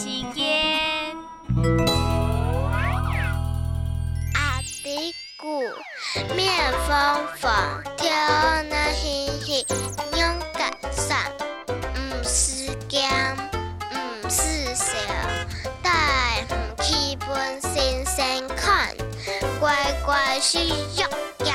时间。阿弟鼓，面风风，跳那嘻嘻，勇敢上，唔是惊，唔是笑，带唔去分新鲜看，乖乖睡觉觉。